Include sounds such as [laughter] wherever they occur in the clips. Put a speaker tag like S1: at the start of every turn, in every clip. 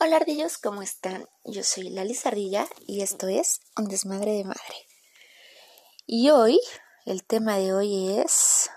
S1: Hola ardillos, ¿cómo están? Yo soy Lali Sardilla y esto es Un Desmadre de Madre. Y hoy, el tema de hoy es...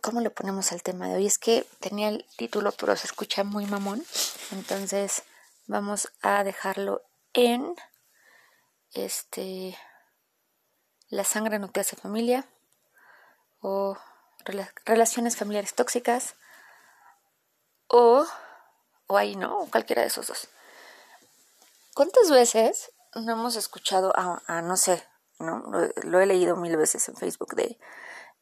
S1: ¿Cómo le ponemos al tema de hoy? Es que tenía el título pero se escucha muy mamón. Entonces vamos a dejarlo en... Este... La sangre no te hace familia. O relaciones familiares tóxicas o, o ahí no, cualquiera de esos dos. ¿Cuántas veces no hemos escuchado a, no sé, no lo, he leído mil veces en Facebook de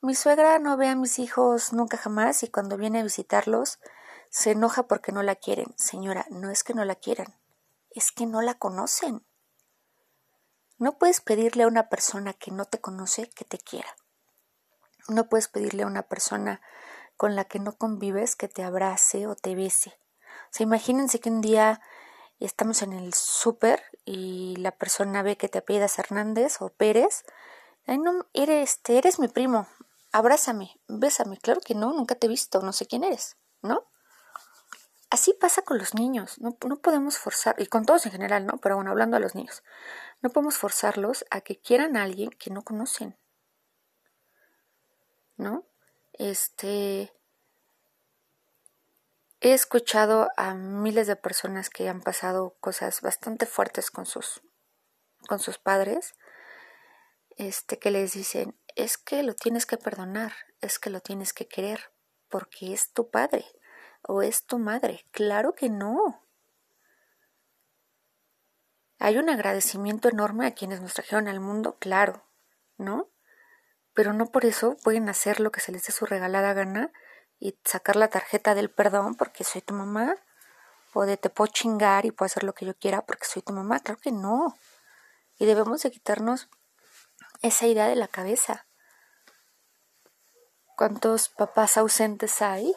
S1: mi suegra no ve a mis hijos nunca jamás y cuando viene a visitarlos se enoja porque no la quieren. Señora, no es que no la quieran, es que no la conocen. No puedes pedirle a una persona que no te conoce que te quiera. No puedes pedirle a una persona con la que no convives que te abrace o te bese. O sea, imagínense que un día estamos en el súper y la persona ve que te apellidas Hernández o Pérez. Ay, no, eres, este, eres mi primo, abrázame, bésame. Claro que no, nunca te he visto, no sé quién eres, ¿no? Así pasa con los niños, no, no podemos forzar, y con todos en general, ¿no? Pero bueno, hablando a los niños, no podemos forzarlos a que quieran a alguien que no conocen, ¿no? Este, he escuchado a miles de personas que han pasado cosas bastante fuertes con sus, con sus padres, este, que les dicen, es que lo tienes que perdonar, es que lo tienes que querer, porque es tu padre o es tu madre. Claro que no. Hay un agradecimiento enorme a quienes nos trajeron al mundo, claro, ¿no? Pero no por eso pueden hacer lo que se les dé su regalada gana y sacar la tarjeta del perdón porque soy tu mamá, o de te puedo chingar y puedo hacer lo que yo quiera porque soy tu mamá. Claro que no. Y debemos de quitarnos esa idea de la cabeza. ¿Cuántos papás ausentes hay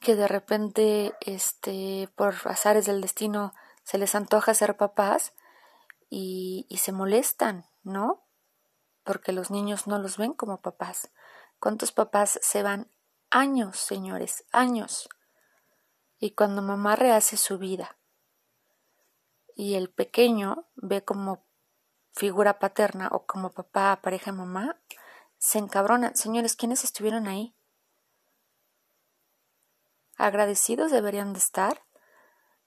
S1: que de repente, este, por azares del destino, se les antoja ser papás y, y se molestan, ¿no? Porque los niños no los ven como papás. ¿Cuántos papás se van años, señores, años? Y cuando mamá rehace su vida y el pequeño ve como figura paterna o como papá, pareja, mamá, se encabronan. Señores, ¿quiénes estuvieron ahí? Agradecidos deberían de estar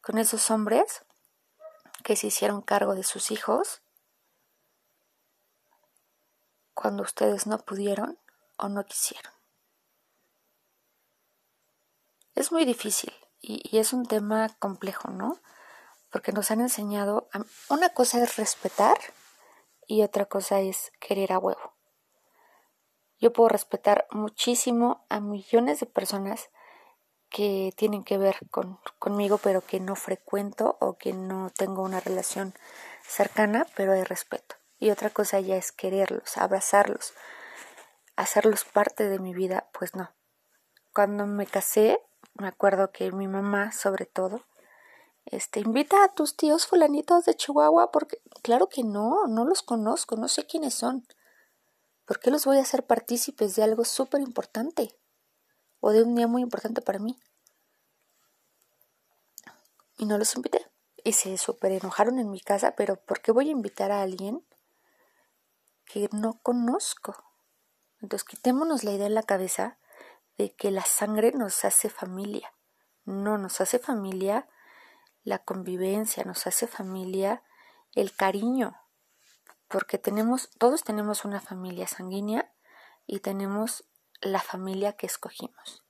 S1: con esos hombres que se hicieron cargo de sus hijos cuando ustedes no pudieron o no quisieron. Es muy difícil y, es un tema complejo, ¿no? Porque nos han enseñado, una cosa es respetar y otra cosa es querer a huevo. Yo puedo respetar muchísimo a millones de personas que tienen que ver con, conmigo, pero que no frecuento o que no tengo una relación cercana, pero hay respeto y otra cosa ya es quererlos, abrazarlos, hacerlos parte de mi vida, pues no. Cuando me casé, me acuerdo que mi mamá, sobre todo, este, invita a tus tíos fulanitos de Chihuahua porque, claro que no, no los conozco, no sé quiénes son. ¿Por qué los voy a hacer partícipes de algo súper importante? O de un día muy importante para mí. Y no los invité. Y se súper enojaron en mi casa, pero ¿por qué voy a invitar a alguien que no conozco. Entonces quitémonos la idea en la cabeza de que la sangre nos hace familia. No, nos hace familia la convivencia, nos hace familia el cariño, porque tenemos, todos tenemos una familia sanguínea y tenemos la familia que escogimos.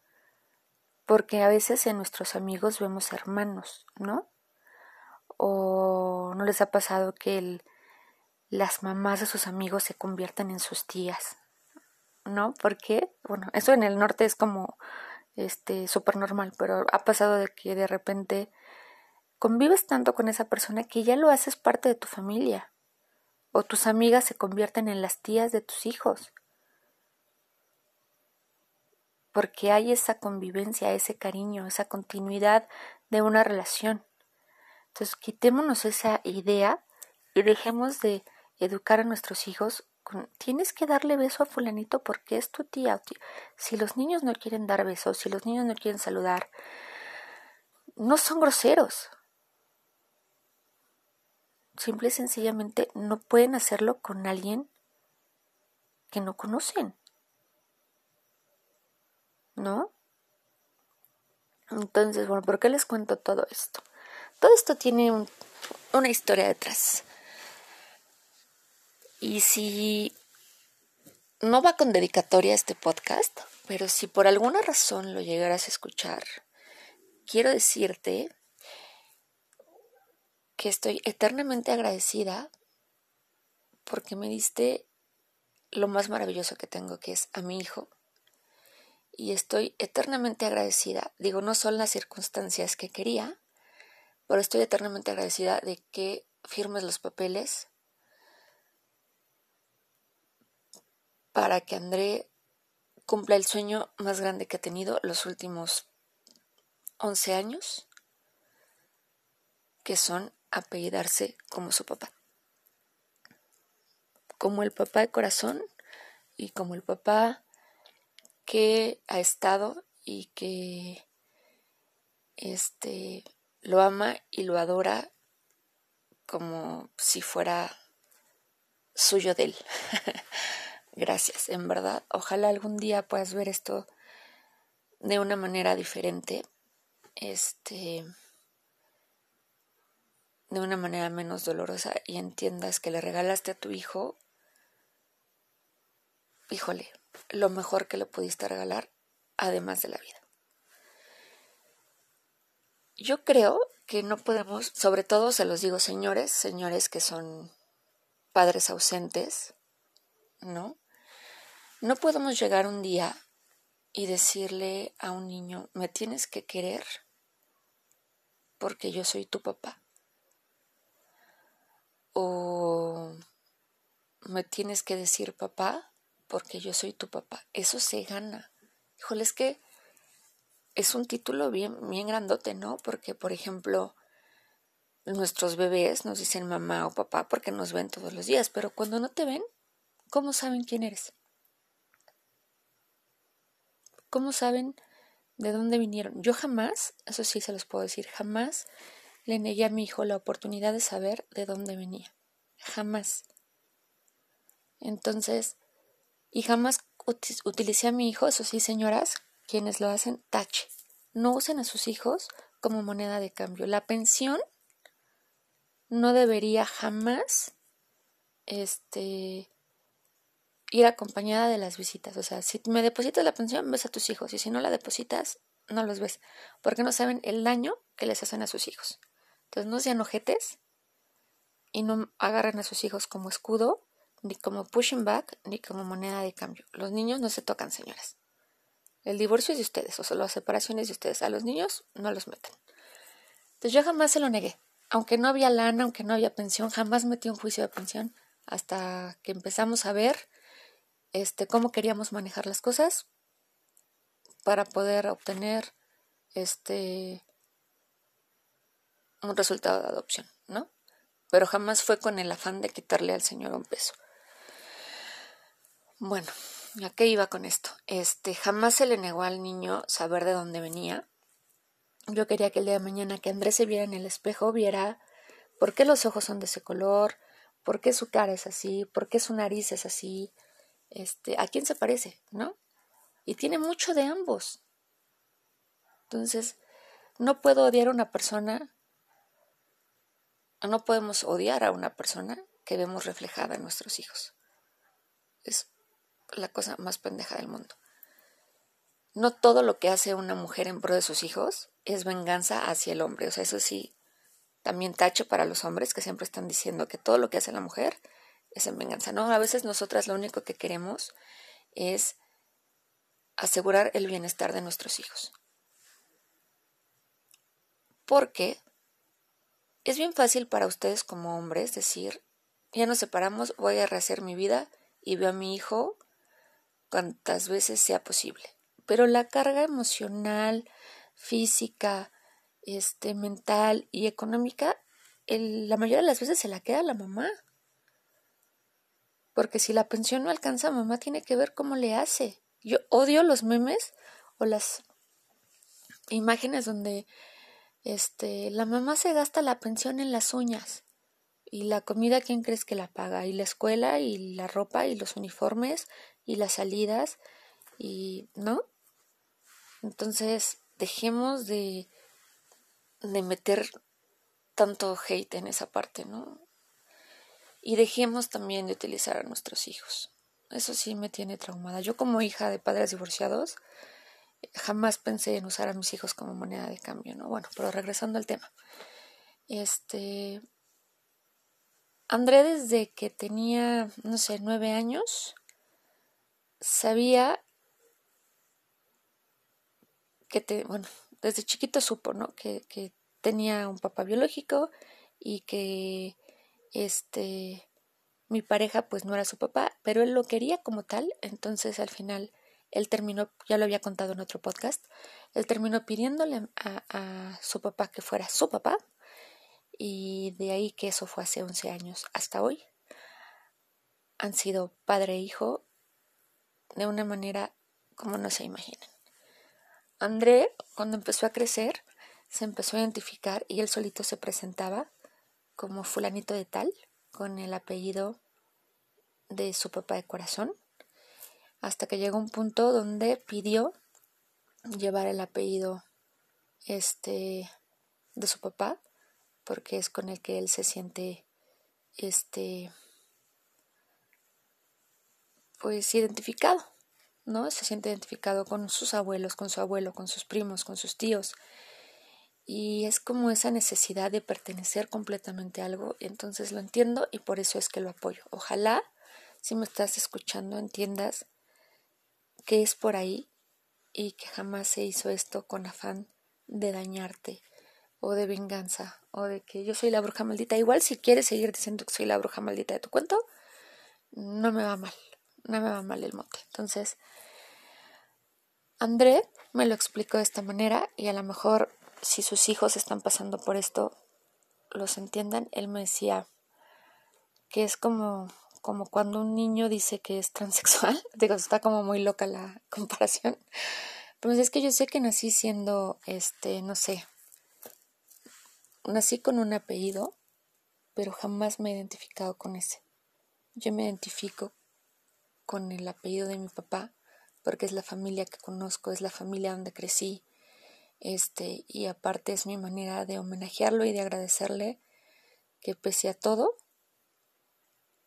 S1: Porque a veces en nuestros amigos vemos hermanos, ¿no? O no les ha pasado que el, las mamás de sus amigos se convierten en sus tías, ¿no? Porque, bueno, eso en el norte es como, este, súper normal, pero ha pasado de que de repente convives tanto con esa persona que ya lo haces parte de tu familia, o tus amigas se convierten en las tías de tus hijos, porque hay esa convivencia, ese cariño, esa continuidad de una relación. Entonces, quitémonos esa idea y dejemos de educar a nuestros hijos con, tienes que darle beso a fulanito porque es tu tía. Si los niños no quieren dar besos, si los niños no quieren saludar, no son groseros. Simple y sencillamente no pueden hacerlo con alguien que no conocen. ¿No? Entonces, bueno, ¿por qué les cuento todo esto? Todo esto tiene una historia detrás. Y si no va con dedicatoria este podcast, pero si por alguna razón lo llegaras a escuchar, quiero decirte que estoy eternamente agradecida porque me diste lo más maravilloso que tengo, que es a mi hijo. Y estoy eternamente agradecida. Digo, no son las circunstancias que quería, pero estoy eternamente agradecida de que firmes los papeles para que André cumpla el sueño más grande que ha tenido los últimos 11 años, que son apellidarse como su papá. Como el papá de corazón y como el papá que ha estado y que este lo ama y lo adora como si fuera suyo de él. [laughs] Gracias, en verdad. Ojalá algún día puedas ver esto de una manera diferente. Este de una manera menos dolorosa y entiendas que le regalaste a tu hijo, híjole, lo mejor que le pudiste regalar, además de la vida. Yo creo que no podemos, sobre todo se los digo señores, señores que son padres ausentes, ¿no? No podemos llegar un día y decirle a un niño, me tienes que querer porque yo soy tu papá. O me tienes que decir papá porque yo soy tu papá. Eso se gana. Híjole, es que es un título bien, bien grandote, ¿no? Porque, por ejemplo, nuestros bebés nos dicen mamá o papá porque nos ven todos los días, pero cuando no te ven, ¿cómo saben quién eres? ¿Cómo saben de dónde vinieron? Yo jamás, eso sí se los puedo decir, jamás le negué a mi hijo la oportunidad de saber de dónde venía. Jamás. Entonces, y jamás utilicé a mi hijo, eso sí, señoras, quienes lo hacen, tache. No usen a sus hijos como moneda de cambio. La pensión no debería jamás este ir acompañada de las visitas. O sea, si me depositas la pensión, ves a tus hijos. Y si no la depositas, no los ves. Porque no saben el daño que les hacen a sus hijos. Entonces no sean ojetes y no agarren a sus hijos como escudo, ni como pushing back, ni como moneda de cambio. Los niños no se tocan, señoras. El divorcio es de ustedes, o sea, la separación es de ustedes. A los niños no los meten. Entonces yo jamás se lo negué. Aunque no había lana, aunque no había pensión, jamás metí un juicio de pensión hasta que empezamos a ver este, cómo queríamos manejar las cosas para poder obtener este, un resultado de adopción, ¿no? Pero jamás fue con el afán de quitarle al Señor un peso. Bueno, ¿a qué iba con esto? Este, jamás se le negó al niño saber de dónde venía. Yo quería que el día de mañana que Andrés se viera en el espejo, viera por qué los ojos son de ese color, por qué su cara es así, por qué su nariz es así, este, ¿a quién se parece? ¿No? Y tiene mucho de ambos. Entonces, no puedo odiar a una persona, no podemos odiar a una persona que vemos reflejada en nuestros hijos. Es la cosa más pendeja del mundo. No todo lo que hace una mujer en pro de sus hijos es venganza hacia el hombre. O sea, eso sí, también tacho para los hombres que siempre están diciendo que todo lo que hace la mujer es en venganza. No, a veces nosotras lo único que queremos es asegurar el bienestar de nuestros hijos. Porque es bien fácil para ustedes como hombres decir, ya nos separamos, voy a rehacer mi vida y veo a mi hijo cuantas veces sea posible. Pero la carga emocional, física, este, mental y económica, la mayoría de las veces se la queda la mamá. Porque si la pensión no alcanza, mamá tiene que ver cómo le hace. Yo odio los memes o las imágenes donde este, la mamá se gasta la pensión en las uñas. ¿Y la comida quién crees que la paga? Y la escuela, y la ropa, y los uniformes, y las salidas, y ¿no? Entonces, dejemos de, de meter tanto hate en esa parte, ¿no? Y dejemos también de utilizar a nuestros hijos. Eso sí me tiene traumada. Yo como hija de padres divorciados, jamás pensé en usar a mis hijos como moneda de cambio, ¿no? Bueno, pero regresando al tema. Este, André desde que tenía, no sé, nueve años, sabía que, te, bueno, desde chiquito supo, ¿no? Que, que tenía un papá biológico y que, este, mi pareja pues no era su papá, pero él lo quería como tal, entonces al final él terminó, ya lo había contado en otro podcast, él terminó pidiéndole a, su papá que fuera su papá y de ahí que eso fue hace 11 años hasta hoy. Han sido padre e hijo de una manera como no se imaginan. André, cuando empezó a crecer, se empezó a identificar y él solito se presentaba como fulanito de tal, con el apellido de su papá de corazón, hasta que llegó un punto donde pidió llevar el apellido este de su papá porque es con el que él se siente este pues identificado, ¿no? Se siente identificado con sus abuelos, con su abuelo, con sus primos, con sus tíos. Y es como esa necesidad de pertenecer completamente a algo, entonces lo entiendo y por eso es que lo apoyo. Ojalá, si me estás escuchando, entiendas que es por ahí y que jamás se hizo esto con afán de dañarte o de venganza o de que yo soy la bruja maldita. Igual si quieres seguir diciendo que soy la bruja maldita de tu cuento, no me va mal, no me va mal el mote. Entonces, André me lo explicó de esta manera y a lo mejor si sus hijos están pasando por esto, los entiendan. Él me decía que es como, como cuando un niño dice que es transexual. [laughs] Digo, está como muy loca la [laughs] comparación. Pero es que yo sé que nací siendo, este, no sé, nací con un apellido, pero jamás me he identificado con ese. Yo me identifico con el apellido de mi papá, porque es la familia que conozco, es la familia donde crecí, este, y aparte es mi manera de homenajearlo y de agradecerle que pese a todo,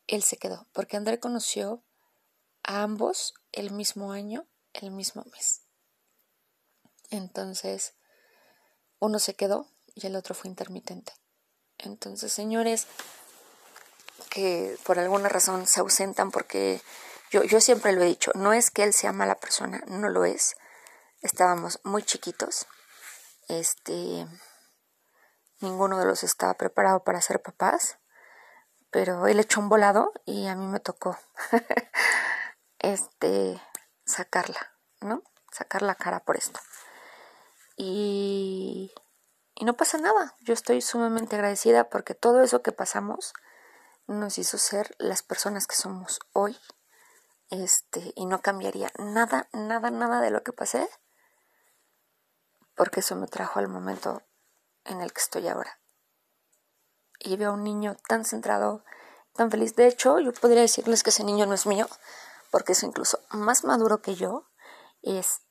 S1: él se quedó, porque André conoció a ambos el mismo año, el mismo mes. Entonces, uno se quedó y el otro fue intermitente. Entonces, señores que por alguna razón se ausentan porque yo, yo siempre lo he dicho, no es que él sea mala persona, no lo es. Estábamos muy chiquitos. Este ninguno de los estaba preparado para ser papás, pero él echó un volado y a mí me tocó [laughs] este sacarla, ¿no? Sacar la cara por esto. Y y no pasa nada. Yo estoy sumamente agradecida porque todo eso que pasamos nos hizo ser las personas que somos hoy. Este, y no cambiaría nada, nada, nada de lo que pasé. Porque eso me trajo al momento en el que estoy ahora. Y veo a un niño tan centrado, tan feliz. De hecho, yo podría decirles que ese niño no es mío, porque es incluso más maduro que yo. Es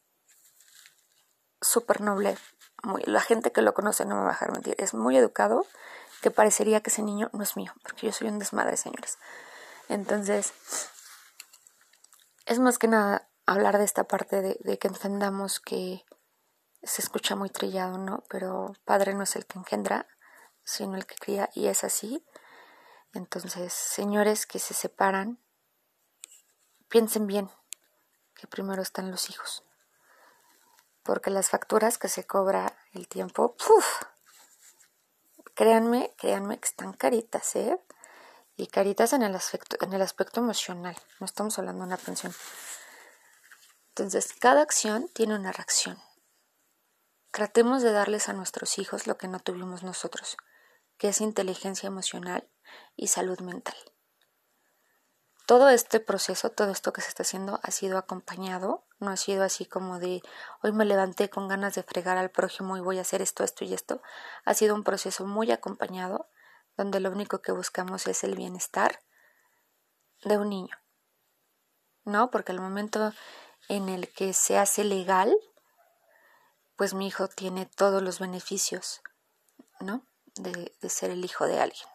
S1: súper noble, la gente que lo conoce no me va a dejar mentir, es muy educado, que parecería que ese niño no es mío, porque yo soy un desmadre, señores. Entonces, es más que nada hablar de esta parte de, de que entendamos que se escucha muy trillado, ¿no? Pero padre no es el que engendra, sino el que cría, y es así. Entonces, señores que se separan, piensen bien que primero están los hijos porque las facturas que se cobra el tiempo, ¡puf! créanme, créanme que están caritas, ¿eh? Y caritas en el aspecto, en el aspecto emocional, no estamos hablando de una pensión. Entonces, cada acción tiene una reacción. Tratemos de darles a nuestros hijos lo que no tuvimos nosotros, que es inteligencia emocional y salud mental. todo este proceso, todo esto que se está haciendo ha sido acompañado, no ha sido así como de hoy me levanté con ganas de fregar al prójimo y voy a hacer esto, esto y esto. Ha sido un proceso muy acompañado donde lo único que buscamos es el bienestar de un niño. ¿No? Porque el momento en el que se hace legal, pues mi hijo tiene todos los beneficios, ¿no? De, ser el hijo de alguien.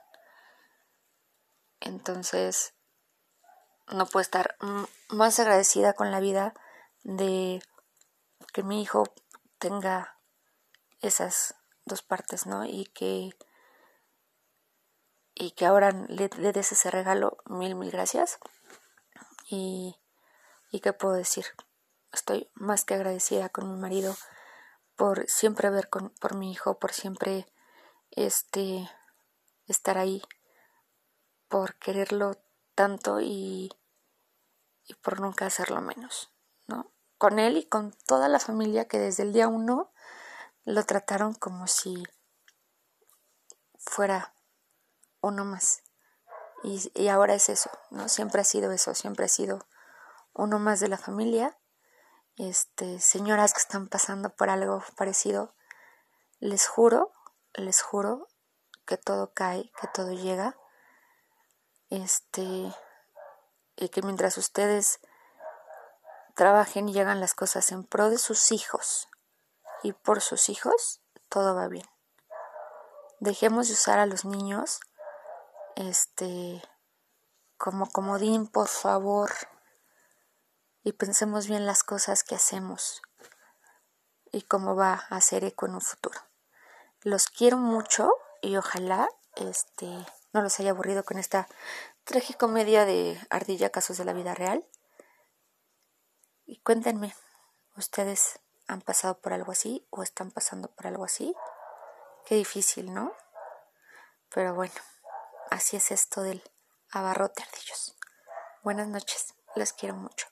S1: Entonces, no puedo estar más agradecida con la vida de que mi hijo tenga esas dos partes, ¿no? Y que y que ahora le, des ese regalo, mil, mil gracias. Y, y qué puedo decir, estoy más que agradecida con mi marido por siempre ver con, por mi hijo, por siempre este estar ahí, por quererlo tanto y, y por nunca hacerlo menos, ¿no? Con él y con toda la familia que desde el día uno lo trataron como si fuera uno más. Y, y ahora es eso, ¿no? Siempre ha sido eso, siempre ha sido uno más de la familia. Este, señoras que están pasando por algo parecido, les juro, les juro que todo cae, que todo llega. Este, y que mientras ustedes trabajen y hagan las cosas en pro de sus hijos y por sus hijos, todo va bien. Dejemos de usar a los niños este como comodín, por favor, y pensemos bien las cosas que hacemos y cómo va a ser eco en un futuro. Los quiero mucho y ojalá este no los haya aburrido con esta tragicomedia de Ardilla Casos de la Vida Real. Y cuéntenme, ¿ustedes han pasado por algo así o están pasando por algo así? Qué difícil, ¿no? Pero bueno, así es esto del abarrote ardillos. Buenas noches, les quiero mucho.